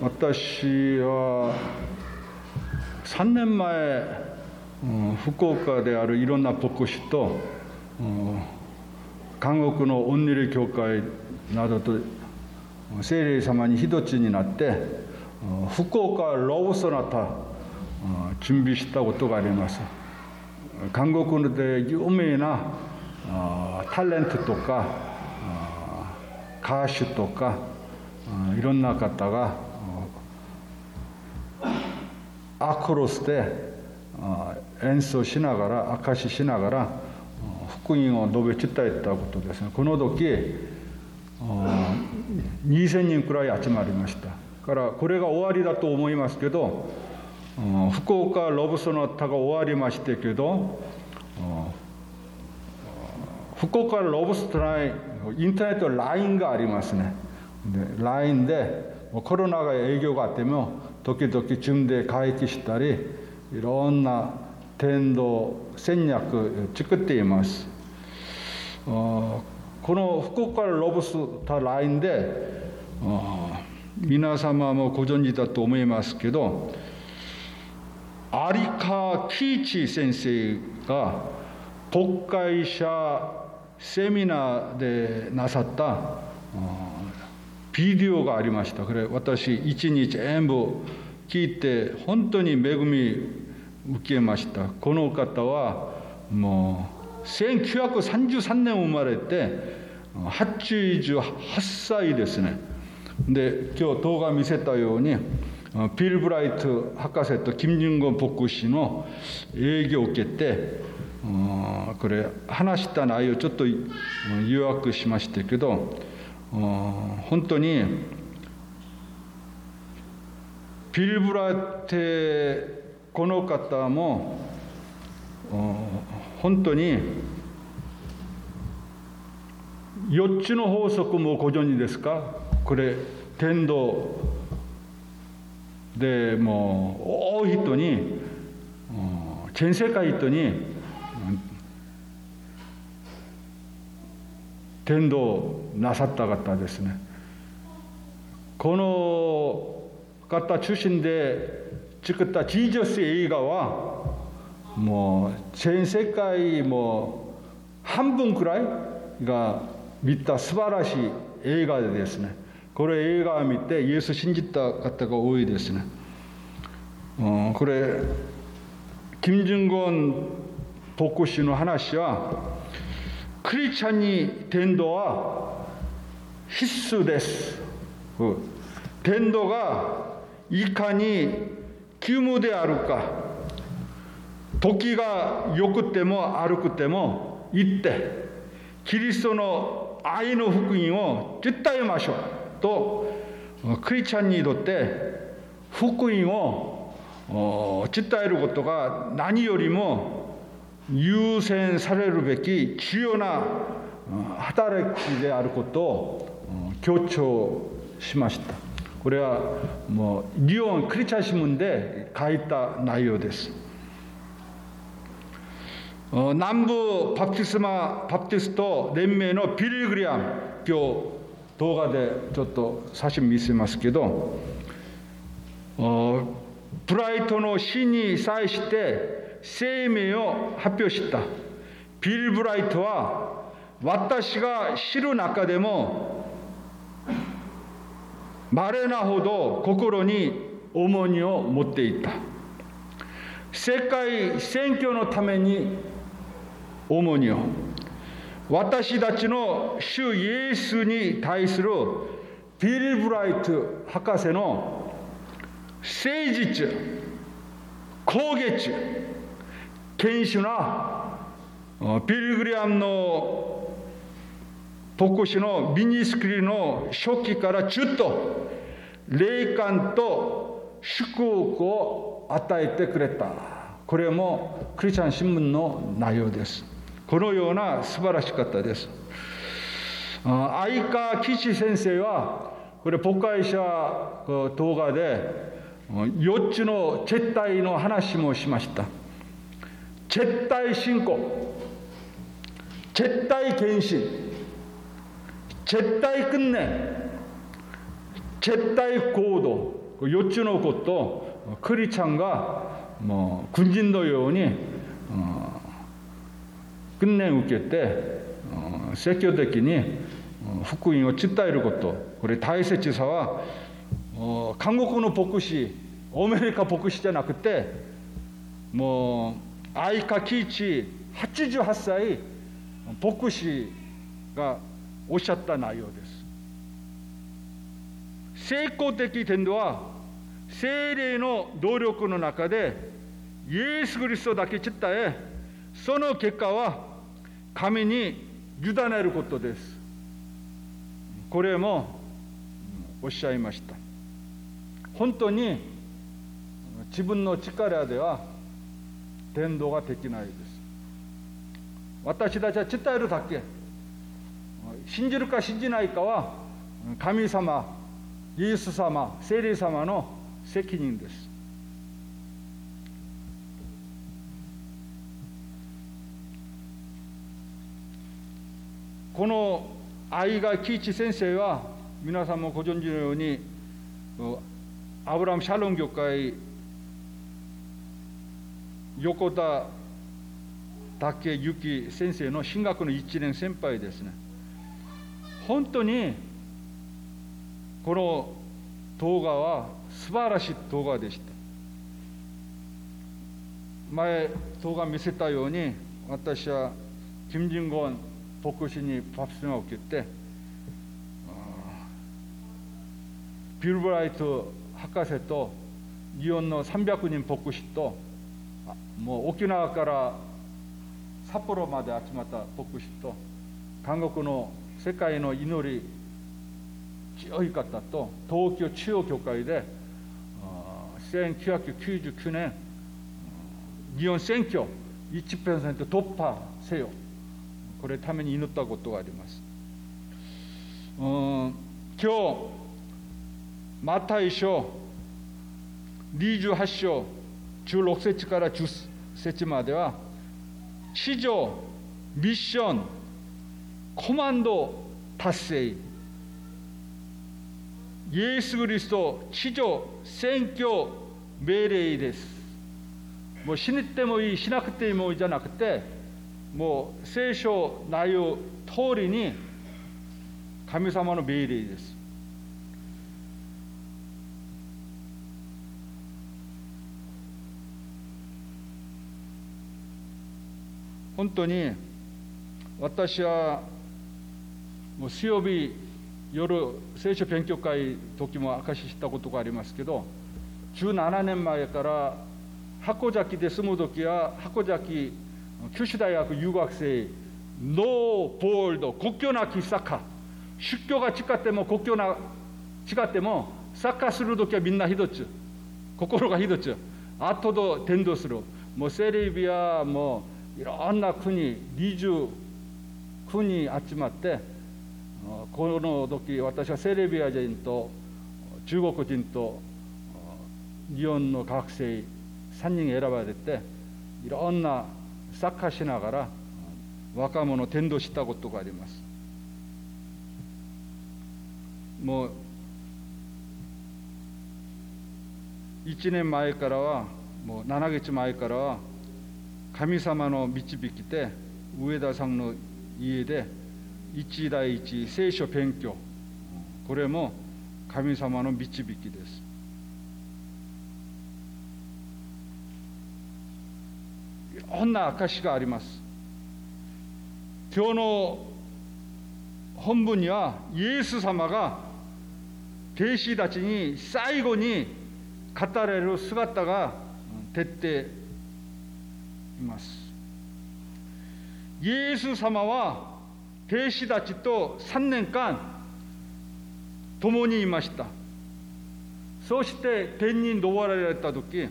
私は3年前、うん福岡であるいろんな牧師と、うん韓国のオンニル教会などと聖霊様に一つになってうん福岡ロブソナタうん準備したことがあります韓国で有名なあタレントとかあ歌手とかあいろんな方があアクロスで演奏しながら証ししながら福音を述べ伝えたことですね。この時2000人くらい集まりました。からこれが終わりだと思いますけど福岡ロブソナタが終わりましたけど福岡ロブストライインターネット LINE がありますね。で LINE でコロナが営業があっても時々順で会議したりいろんな天道戦略作っています。この福岡ロブスターラインで皆様もご存知だと思いますけど有川喜一先生が国会者セミナーでなさったビデオがありました。これ私一日全部聞いて本当に恵み受けました。この方はもう1933年生まれて88歳ですね。で今日動画見せたようにビル・ブライト博士と金正恩牧師の営業を受けてこれ話した内容ちょっと誘惑しましたけど本当にビル・ブライトこの方も本当に4つの法則もご存知ですか？これ天道。でもう多い人に全世界人にうん天道なさった方ですね。この方中心で作ったジージャス映画はもう全世界も半分くらいが見た素晴らしい映画でですね。これ映画を見てイエス信じた方が多いですね、うん、これ金正恩牧師の話はクリスチャンに天道は必須です。うん天道がいかに急務であるか時が良くても悪くても行ってキリストの愛の福音を伝えましょうとクリスチャンにとって福音を伝えることが何よりも 유센 사례로 뵙기 주요나 어, 하다를 이제 아르코또 어, 교초심하시다. 그래야 뭐 니온 크리차시문데 가있다 나이오데스. 어, 남부 밥티스마 밥티스토 렘메노 비릴그리암 교 도가 돼저또 사실 믿으마스기도 어 브라이토노 신이 사이시 때 際して声明を発表した。ビル・ブライトは私が知る中でも稀なほど心に重荷を持っていた。世界選挙のために重荷を。私たちの主イエスに対するビル・ブライト博士の誠実攻撃堅守なビル・グリアムの牧師のミニスクリの初期からずっと霊感と祝福を与えてくれたこれもクリスチャン新聞の内容ですこのような素晴らしかったです相川岸先生はこれ牧会者動画で4つの絶対の話もしました 제딸 신고, 제딸 갱신, 제딸 끝내, 제딸 고도, 그 요쯔노 곳도 어, 크리찬과 뭐 군진도 요원이 어, 끝내 웃길 때 어, 세교대끼니 어, 후쿠잉어 찌따이르 것도 우리 다이세 지사와 어, 강국군의 복구시 아메리카 복구시잖아 그때. 뭐 愛川喜一88歳牧師がおっしゃった内容です。成功的点では精霊の努力の中でイエス・キリストだけ散ったえその結果は神に委ねることです。これもおっしゃいました。本当に自分の力では伝道ができないです。私たちは伝えるだけ。信じるか信じないかは神様イエス様聖霊様の責任です。この愛が喜一先生は皆さんもご存知のようにアブラム・シャロン教会横田竹幸先生の進学の1年先輩ですね。本当にこの動画は素晴らしい動画でした。前動画見せたように私は金正恩牧師にパプスを受けてビルブライト博士と日本の300人牧師ともう沖縄から札幌まで集まった牧師と韓国の世界の祈り強い方と東京中央教会で1999年日本選挙1%突破せよこれために祈ったことがあります。うん今日マタイ書28章16節から10節までは地上ミッションコマンド達成。イエス・キリスト地上選挙命令です。もう死ねてもいいしなくてもいいじゃなくてもう聖書内容通りに神様の命令です。本当に私はもう水曜日夜聖書勉強会時も明かししたことがありますけど17年前から箱崎で住む時は箱崎九州大学留学生ノーボールド国境なきサッカー出教が違っても国境な違ってもサッカーする時はみんな一つ心が一つ後と伝道する。もうセレビアもういろんな国20国集まってこの時私はセレビア人と中国人と日本の学生3人選ばれていろんなサッカーしながら若者を伝道したことがあります。もう1年前からはもう7月前からは神様の導きで上田さんの家で一対一聖書勉強。これも神様の導きです。いろんな証があります。今日の本文にはイエス様が弟子たちに最後に語れる姿が徹底います。イエス様は弟子たちと3年間共にいました。そして天に昇られた時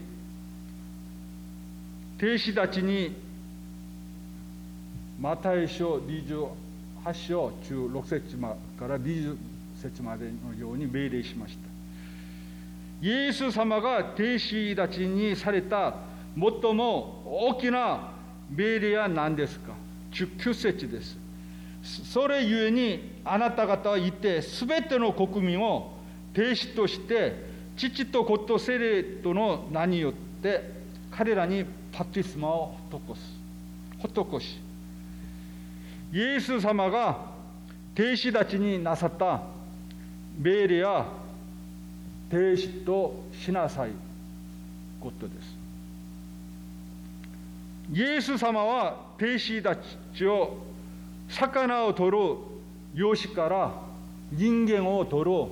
弟子たちにマタイ書28章中6節から20節までのように命令しました。イエス様が弟子たちにされた最も大きな命令は何ですか ?19 節です。それゆえにあなた方は言って全ての国民を弟子として父と子と聖霊との名によって彼らにバプテスマを施す。施しイエス様が弟子たちになさった命令や停止としなさい。ことです。イエス様は弟子たちを魚を取る養子から人間を取る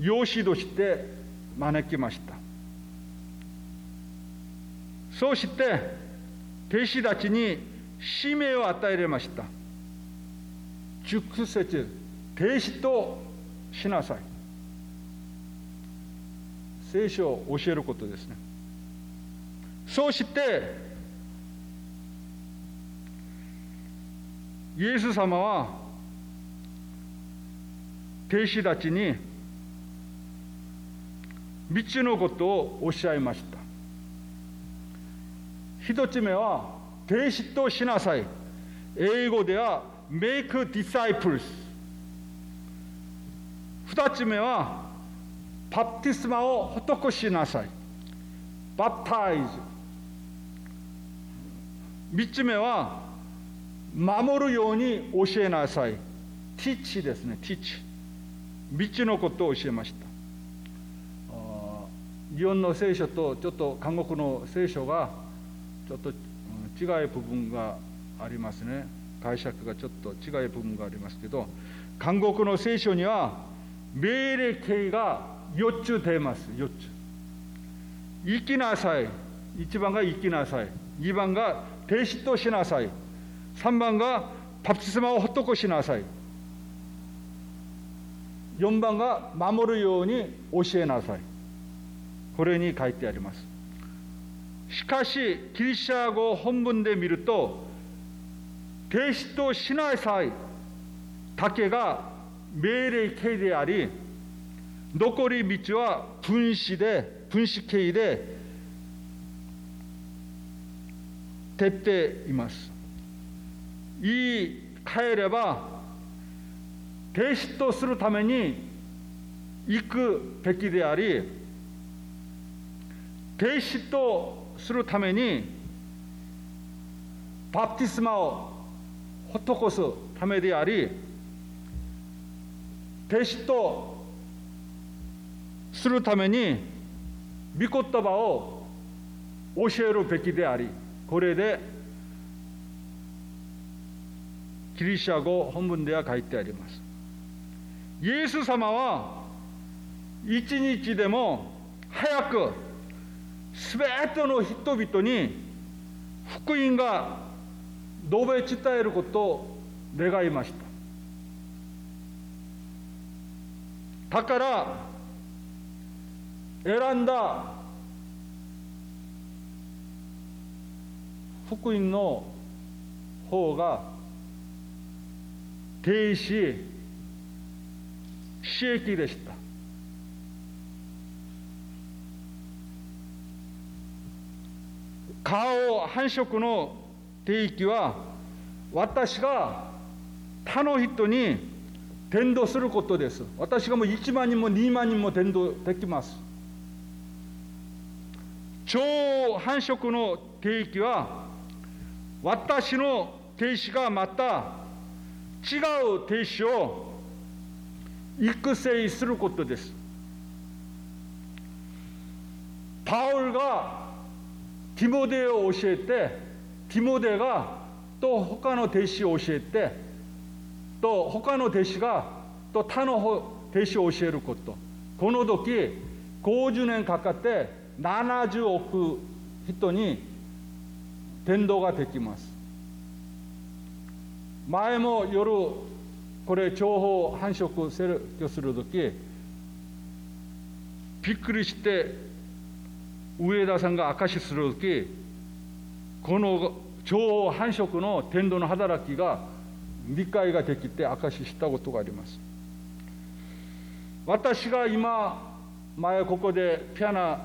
養子として招きました。そうして弟子たちに使命を与えられました。直接停止としなさい。聖書を教えることですね。そうしてイエス様は弟子たちに道のことをおっしゃいました。一つ目は弟子としなさい。英語では make disciples 二つ目はバプティスマを施しなさい。バプタイズ。三つ目は守るように教えなさい。ティッチですね。ティッチ。三つのことを教えました。日本の聖書とちょっと韓国の聖書がちょっと違い部分がありますね。解釈がちょっと違い部分がありますけど韓国の聖書には命令形が4つ出ます。4つ。生きなさい。1番が生きなさい。2番が停止としなさい3番がパプテスマを施しなさい4番が守るように教えなさいこれに書いてありますしかしギリシャ語本文で見ると停止としなさいだけが命令形であり残り道は分子で分子形で徹っています。言い換えれば停止とするために行くべきであり停止とするためにバプティスマを施すためであり停止とするために御言葉を教えるべきであり。これでギリシャ語本文では書いてあります。イエス様は一日でも早くすべての人々に福音が述べ伝えることを願いました。だから選んだ福音の方が停止刺激でした。顔繁殖の定域は私が他の人に伝道することです。私がもう1万人も2万人も伝道できます。超繁殖の定域は私の停止がまた違う停止を育成することです。パウルがティモデを教えてティモデがと他の弟子を教えてと他の弟子がと他の弟子を教えること。この時50年かかって70億人に伝道ができます。前も夜これ情報繁殖する時びっくりして上田さんが証しする時この超繁殖の天道の働きが理解ができて証ししたことがあります。私が今前ここでピアノ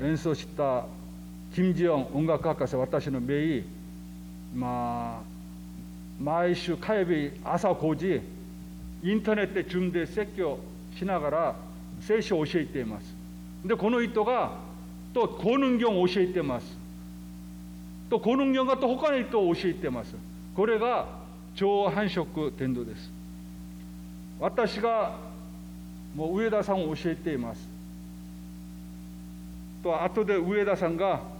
演奏した金ジヨン音楽博士私の名医まあ毎週火曜日朝5時インターネットで準備説教しながら聖書を教えていますでこの人がとこの教を教えていますとこの教がと他の人を教えていますこれが超繁殖伝道です私がもう上田さんを教えていますと後で上田さんが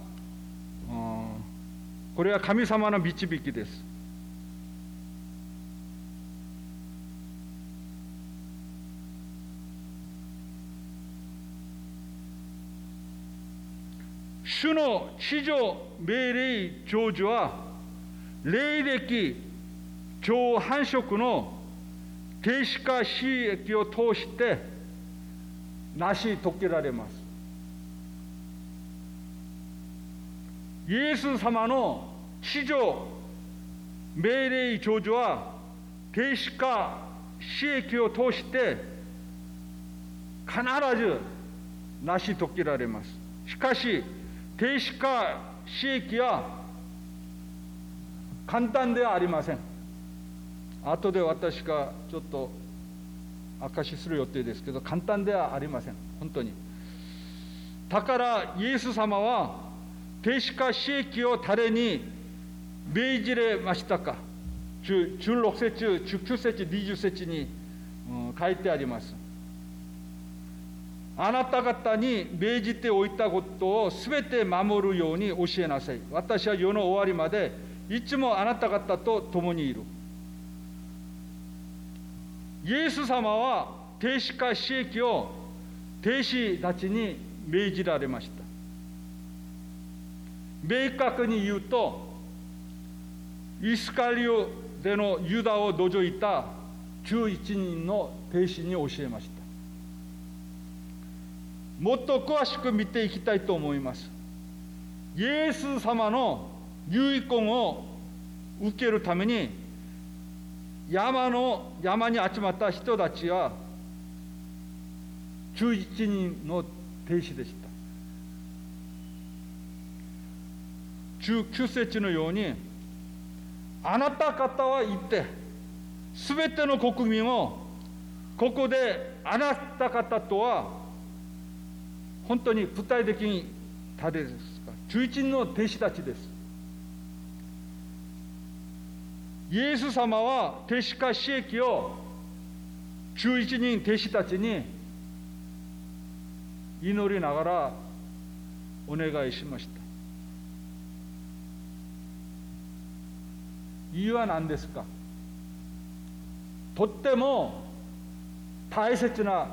これは神様の導きです。主の地上命令成就は霊歴超繁殖の停止化収益を通して成し遂げられます。イエス様の地上命令成就は停止化収益を通して必ず成し遂げられます。しかし停止化収益は簡単ではありません。後で私がちょっと証しする予定ですけど簡単ではありません。本当に。だからイエス様は停止化収益を誰に命じれましたか？16節19節20節に、書いてありますあなた方に命じておいたことをすべて守るように教えなさい。私は世の終わりまでいつもあなた方と共にいる。イエス様は停止化死役を停止たちに命じられました。明確に言うと、イスカリオでのユダを除いた11人の停止に教えました。もっと詳しく見ていきたいと思います。イエス様の遺言を受けるために山の山に集まった人たちは11人の停止でした。19節のようにあなた方は言ってすべての国民をここであなた方とは本当に具体的に誰ですか？11人の弟子たちです。イエス様は弟子化死役を11人弟子たちに祈りながらお願いしました。理由は何ですかとっても大切な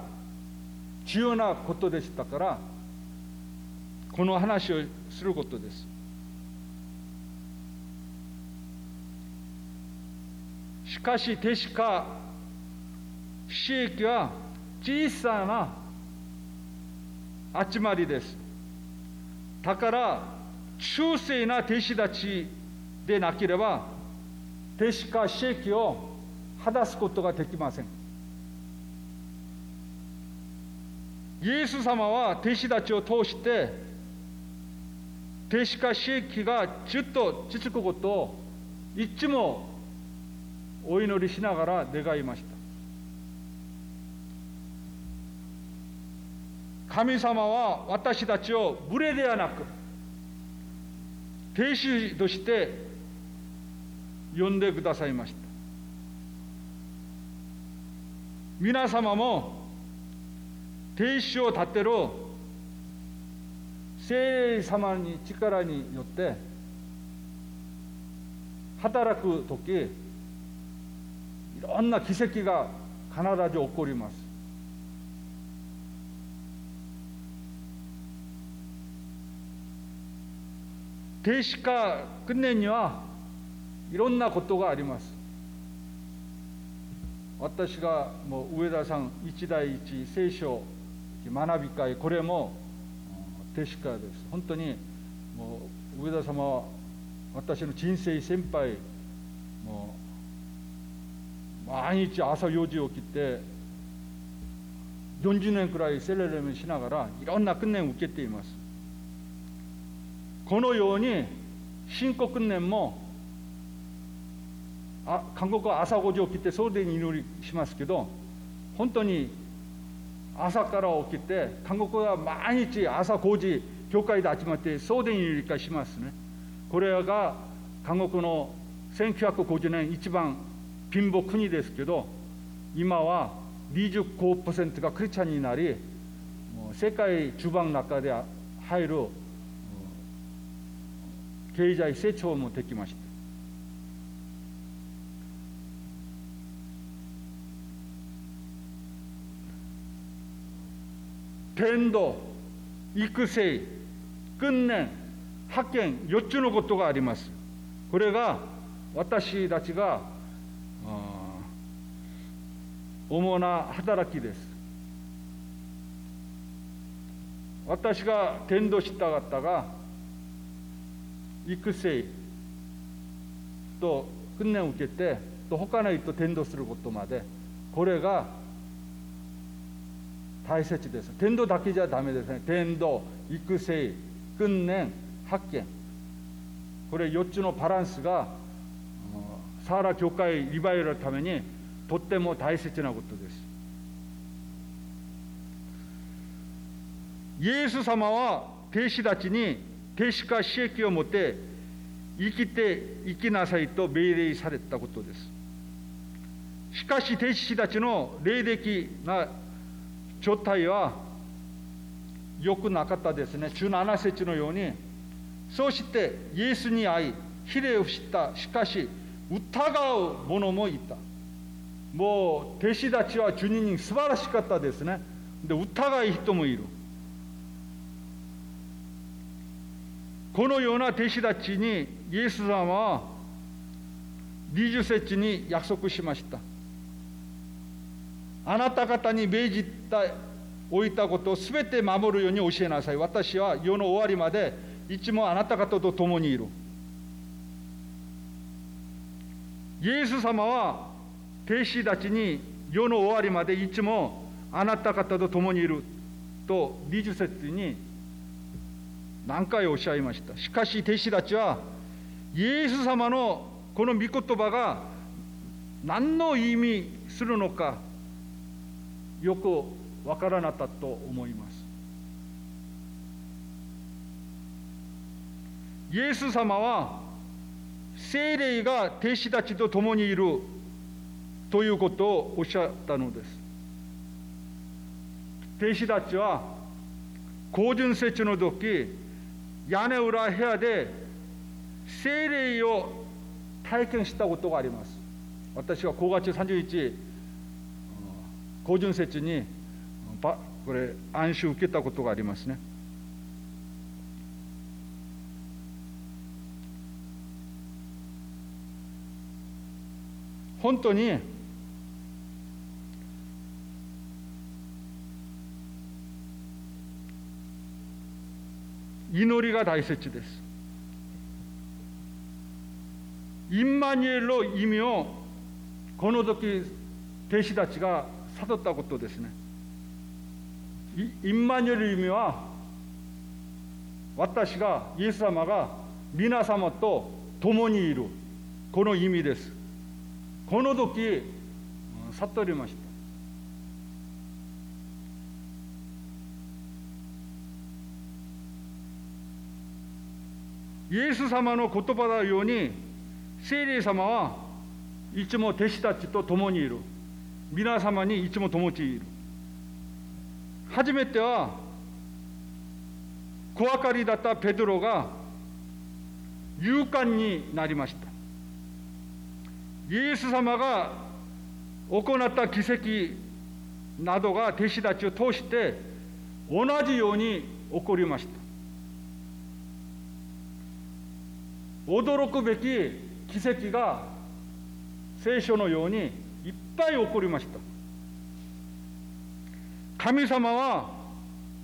重要なことでしたからこの話をすることですしかし弟子か私益は小さな集まりですだから忠誠な弟子たちでなければ弟子か私益を果たすことができません。イエス様は弟子たちを通して弟子化刺激がずっと続くことをいつもお祈りしながら願いました。神様は私たちを無礼ではなく弟子として呼んでくださいました。皆様も停止を立てる聖霊様に力によって働く時いろんな奇跡が必ず起こります。停止化訓練にはいろんなことがあります。私がもう上田さん一代一聖書学び会これも確からです。本当にもう上田様は私の人生先輩もう毎日朝4時起きて40年くらいセレレムしながらいろんな訓練を受けています。このように信仰訓練もあ韓国は朝5時起きて総で祈りしますけど本当に朝から起きて韓国は毎日朝5時教会で集まって総で祈り会しますね。これが韓国の1950年一番貧乏国ですけど今は25%がクリスチャンになり世界中盤の中で入る経済成長もできました。伝道育成訓練派遣4つのことがあります。これが私たちが主な働きです。私が伝道した方が育成と訓練を受けてと他の人と伝道することまでこれが大切です。伝道だけじゃダメですね。伝道育成訓練発見。これ4つのバランスがサーラ教会リバイルのためにとっても大切なことです。イエス様は弟子たちに弟子化刺激を持って生きて生きなさいと命令されたことです。しかし弟子たちの霊的な状態は良くなかったですね。17節のようにそしてイエスに会いひれをした。しかし疑う者もいた。もう弟子たちは主人に素晴らしかったですね。で疑い人もいる。このような弟子たちにイエス様は20節に約束しました。あなた方に命じた置いたことを全て守るように教えなさい。私は世の終わりまでいつもあなた方と共にいる。イエス様は弟子たちに世の終わりまでいつもあなた方と共にいる。と20節に何回おっしゃいました。しかし弟子たちはイエス様のこの御言葉が何の意味するのかよくわからなかったと思います。イエス様は精霊が弟子たちと共にいるということをおっしゃったのです。弟子たちは高純節の時屋根裏部屋で精霊を体験したことがあります。私は5月30日高純節にこれ暗視受けたことがありますね。本当に祈りが大切です。インマニエルの意味をこの時弟子たちが悟ったことですね。インマニュエル意味は私がイエス様が皆様と共にいる。この意味です。この時悟りました。イエス様の言葉のように聖霊様はいつも弟子たちと共にいる。皆様にいつも共にいる。初めては小分かりだったペドロが勇敢になりました。イエス様が行った奇跡などが弟子たちを通して同じように起こりました。驚くべき奇跡が聖書のようにいっぱい起こりました。神様は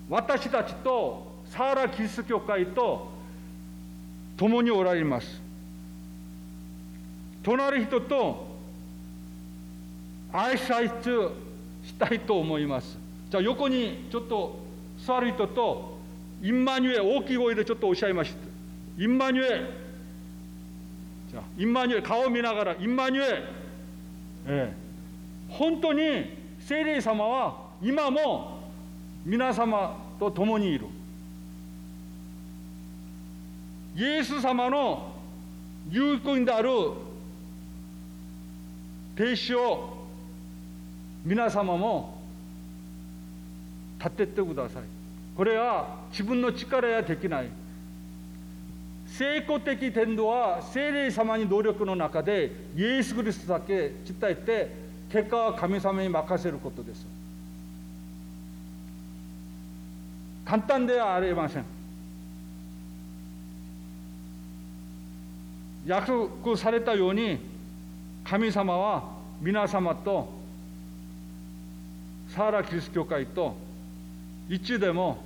私たちとサーラ・キリスト教会と共におられます。隣人と挨拶したいと思います。じゃあ横にちょっと座る人とインマニュエ大きい声でちょっとおっしゃいました。インマニュエじゃあインマニュエ顔を見ながらインマニュエ 엘. 예. 本当に聖霊様は今も皆様と共にいる。イエス様の有効である停止を皆様も立ててください。これは自分の力やできない。成功的天道は聖霊様に努力の中でイエス・キリストだけ伝えて結果は神様に任せることです。簡単ではありません。約束されたように神様は皆様とサーラキリスト教会と一でも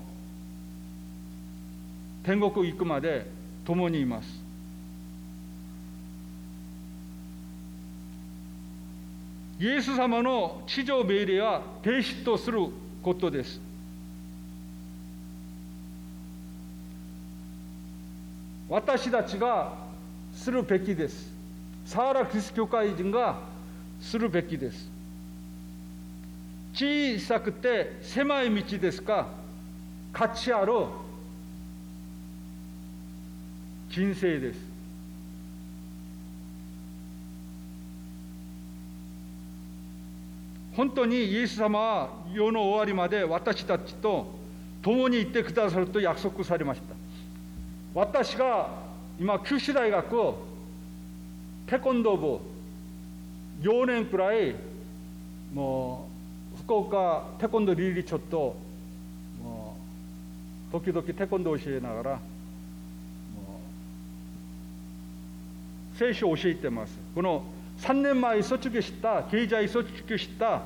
天国行くまで共にいます。イエス様の地上命令は停止とすることです。私たちがするべきです。サーラキリスト教会人がするべきです。小さくて狭い道ですが価値ある人生です。本当にイエス様は世の終わりまで私たちと共に行ってくださると約束されました。私が今九州大学テコンドー部4年くらいもう福岡テコンドーリーリちょっともう時々テコンドー教えながら聖書を教えてます。この3年前卒業した経済卒業した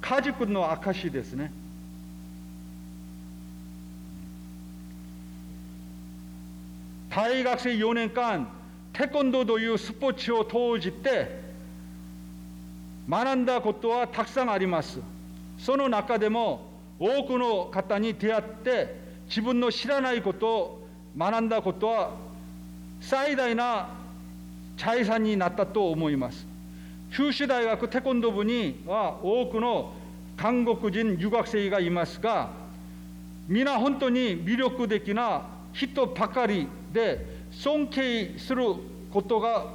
家族の証ですね。大学生4年間テコンドーというスポーツを通じて学んだことはたくさんあります。その中でも多くの方に出会って自分の知らないことを学んだことは最大な財産になったと思います。九州大学テコンドー部には多くの韓国人留学生がいますが皆本当に魅力的な人ばかりで尊敬することが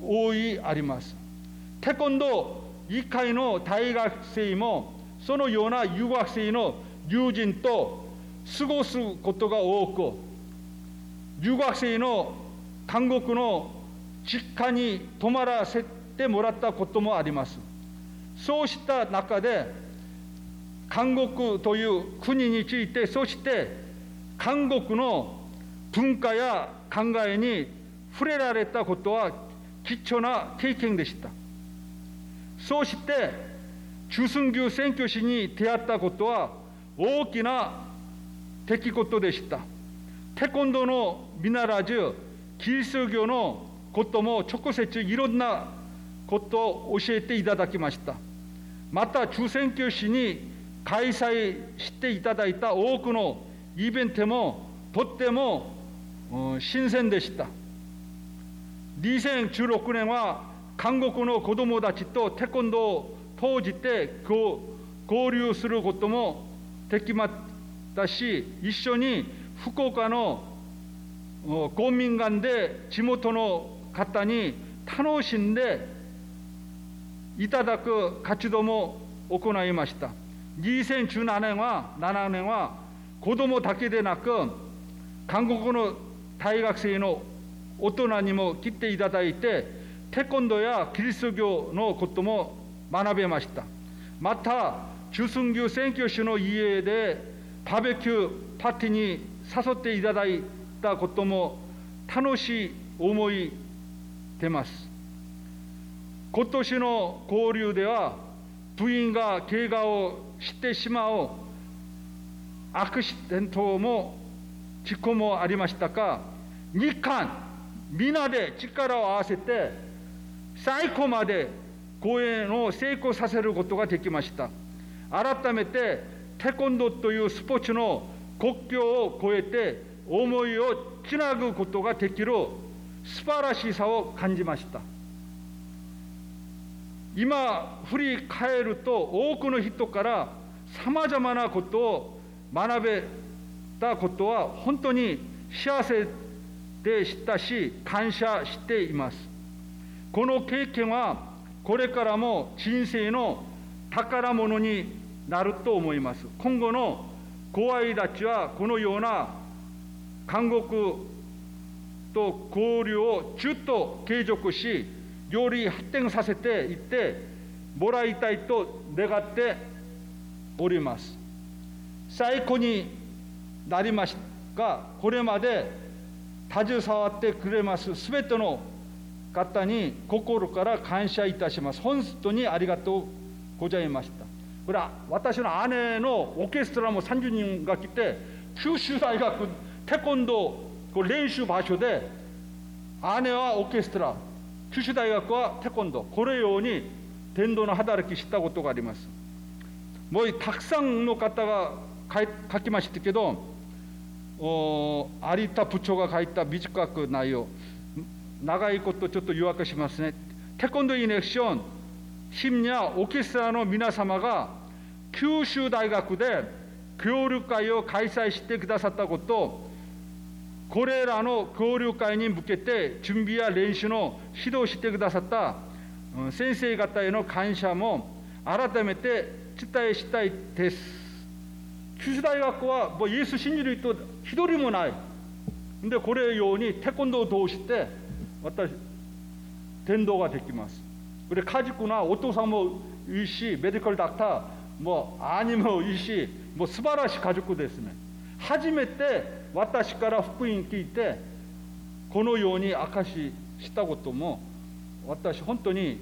多いあります。テコンドー以外の大学生もそのような留学生の友人と過ごすことが多く留学生の韓国の実家に泊まらせてもらったこともあります。そうした中で韓国という国についてそして韓国の文化や考えに触れられたことは貴重な経験でした。そして中寸牛選挙士に出会ったことは大きな出来事でした。テコンドーのみならずキリスト教のことも直接いろんなことを教えていただきました。また中選挙士に開催していただいた多くのイベントもとっても新鮮でした。2016年は韓国の子どもたちとテコンドーを通じて交流することもできましたし一緒に福岡の公民館で地元の方に楽しんでいただく活動も行いました。2017年は7年は子どもだけでなく韓国の大学生の大人にも来ていただいてテコンドーやキリスト教のことも学べました。また中寸牛選挙手の家でバーベキューパーティーに誘っていただいたことも楽しい思い出ます。今年の交流では部員が怪我をしてしまう。アクシデントも事故もありましたが日韓皆で力を合わせて最後まで公演を成功させることができました。改めてテコンドーというスポーツの国境を越えて思いをつなぐことができる素晴らしさを感じました。今振り返ると多くの人からさまざまなことを学べたことは本当に幸せでしたし感謝しています。この経験はこれからも人生の宝物になると思います。今後の後輩たちはこのような韓国と交流をずっと継続しより発展させていってもらいたいと願っております。最高になりましたがこれまで携わってくれますすべての方に心から感謝いたします。本当にありがとうございました。これは私の姉のオーケストラも30人が来て九州大学テコンドー練習場所で姉はオーケストラ九州大学はテコンドーこれように伝道の働きしたことがありますもうたくさんの方が書きましたけど有田部長が書いた短く内容長いことちょっと誘惑しますねテコンドーイネクション심야オーケストラの皆様が九州大学で協力会を開催してくださったこととこれらの交流会に向けて準備や練習の指導してくださった先生方への感謝も改めて伝えしたいです。九州大学はもうイエス信じる人一人もない。で、これようにテコンドーを通して私、伝道ができます。これ家族なお父さんもいいし、メディカルダクターも兄もいいし、もう素晴らしい家族ですね。初めて私から福音聞いてこのように証ししたことも私本当に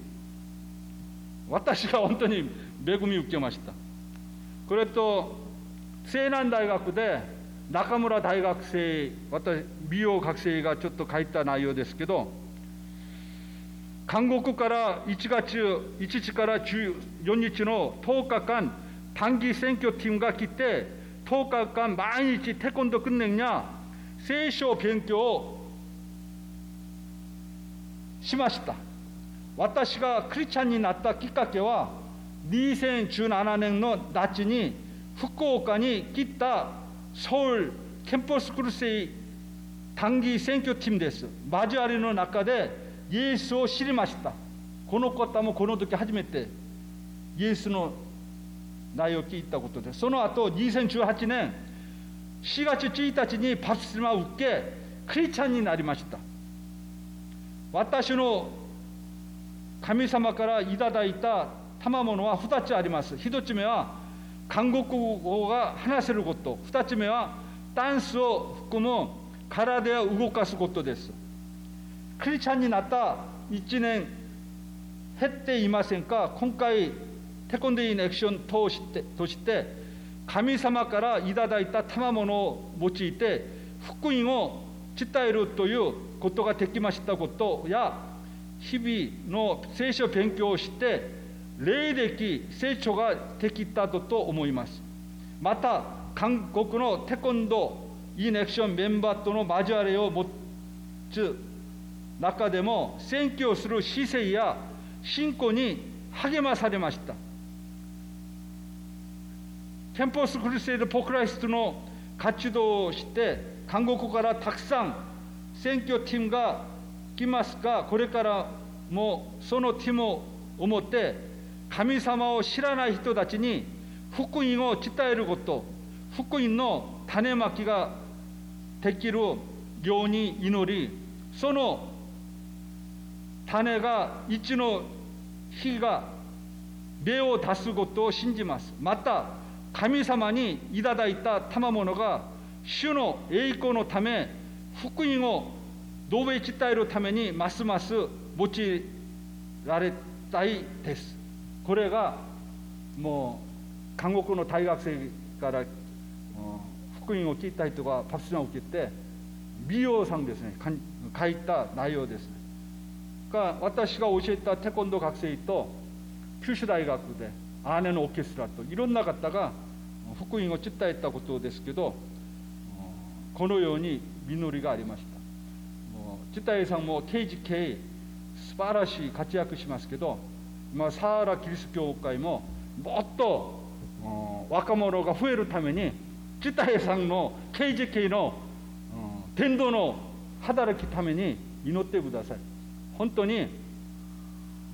私が本当に恵み受けました。これと西南大学で中村大学生私美容学生がちょっと書いた内容ですけど韓国から1月1日から14日の10日間短期選挙チームが来て10日間毎日テコンド訓練や聖書を勉強しました私がクリスチャンになったきっかけは2017年の夏に福岡に来たソウルキャンパスクルセイ短期選挙チームです交わりの中でイエスを知りましたこの方もこの時初めてイエスの内容を聞いたことでその後2018年4月1日にパスマを受けクリチャンになりました。私の神様からいただいた賜物は2つあります。1つ目は韓国語が話せること。2つ目はダンスを含む体を動かすことです。クリチャンになった1年減っていませんか？今回テコンドインエクション通してとして神様からいただいた賜物を用いて福音を伝えるということができましたことや日々の聖書を勉強をして霊的成長ができたと思います。また韓国のテコンドーインエクションメンバーとの交わりを持つ中でも宣教する姿勢や信仰に励まされました。キャンポスクルセイド・ポクライストの活動をして韓国からたくさん選挙チームが来ますがこれからもそのティムを思って神様を知らない人たちに福音を伝えること福音の種まきができるように祈りその種が一の日が芽を出すことを信じますまた神様にいただいた賜物が主の栄光のため福音を同盟伝えるためにますます用いられたいです。これがもう韓国の大学生から福音を聞いた人がパスナを受けて美容さんですね書いた内容です。が私が教えたテコンドー学生と九州大学で姉のオーケストラといろんな方が福音を伝えたことですけどこのように実りがありました。自体さんも KGK 素晴らしい活躍しますけど今サハラキリスト教会ももっと若者が増えるために自体さんの KGK の伝道の働きために祈ってください。本当に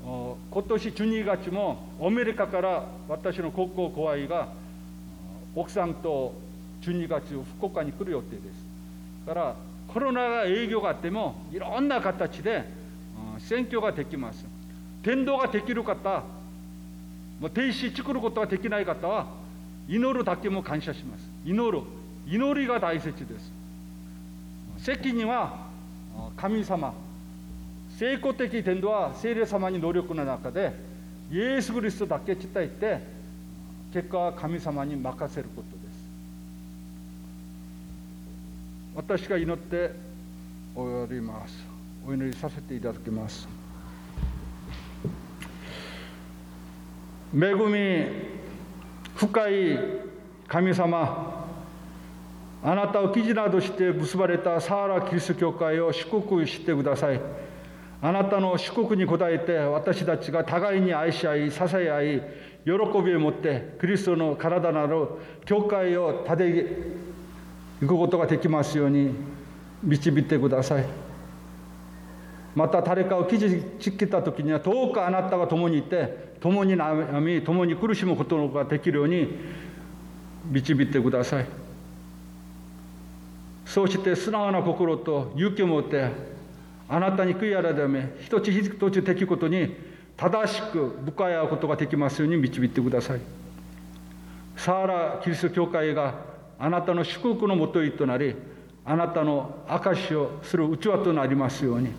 今年12月もアメリカから私の高校後輩が奥さんと12月福岡に来る予定ですだからコロナが営業があってもいろんな形で選挙ができます伝道ができる方もう停止作ることができない方は祈るだけも感謝します祈る祈りが大切です責任は神様成功的伝道は聖霊様に努力の中でイエス・キリストだけ伝えて結果は神様に任せることです。私が祈っております。お祈りさせていただきます。恵み深い神様あなたを記事などして結ばれたサーラキリスト教会を祝福してください。あなたの祝福に応えて私たちが互いに愛し合い支え合い喜びを持ってクリストの体なる教会を立ていくことができますように導いてください。また誰かを傷つけた時にはどうかあなたが共にいて共に悩み共に苦しむことができるように導いてください。そうして素直な心と勇気を持ってあなたに悔い改め一つ一つできることに正しく向かい合うことができますように導いてください。サーラキリスト教会があなたの祝福のもといとなりあなたの証しをする器となりますように。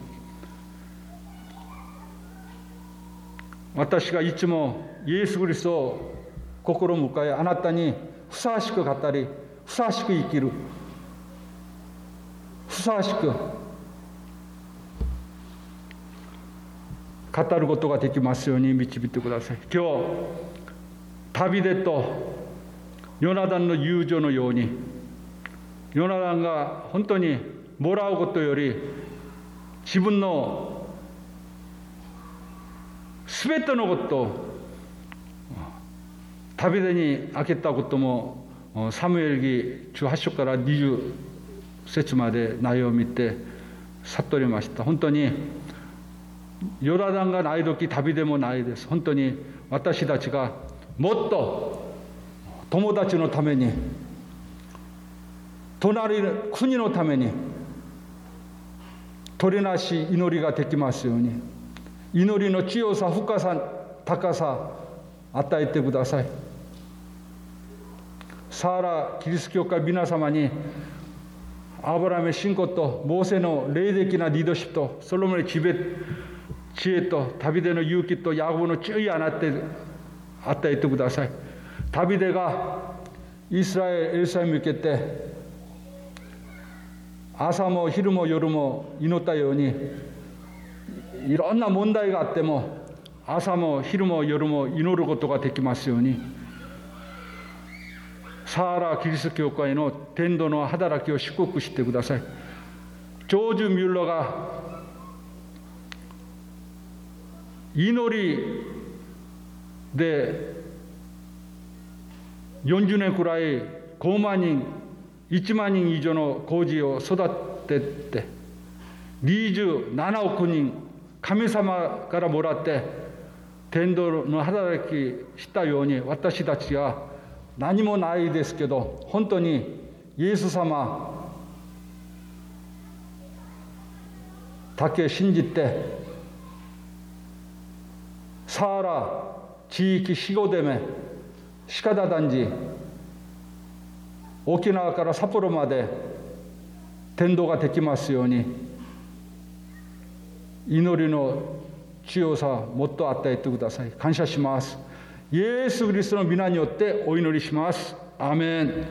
私がいつもイエス・キリストを心向かいあなたにふさわしく語りふさわしく生きるふさわしく語ることができますように導いてください。今日旅でとヨナダンの友情のようにヨナダンが本当にもらうことより自分の全てのことを旅でに開けたこともサムエル記18章から20節まで内容を見て悟りました。本当にヨラダンがない時旅でもないです。本当に私たちがもっと友達のために隣の国のために取りなし祈りができますように祈りの強さ深さ高さ与えてください。サーラキリスト教会皆様にアブラメ信仰とモーセの霊的なリードシップとソロモンの知恵知恵と旅での勇気とヤゴの注意を与え与えてください旅でがイスラエルエルサに向けて朝も昼も夜も祈ったようにいろんな問題があっても朝も昼も夜も祈ることができますようにサーラキリスト教会の天道の働きを祝福してくださいジョージ・ミューラが祈りで40年くらい5万人1万人以上の工事を育てて27億人神様からもらって天道の働きしたように私たちは何もないですけど本当にイエス様だけ信じてサーラ地域四五でめ鹿田団地沖縄から札幌まで天道ができますように祈りの強さもっと与えてください感謝しますイエス・キリストの皆によってお祈りしますアメン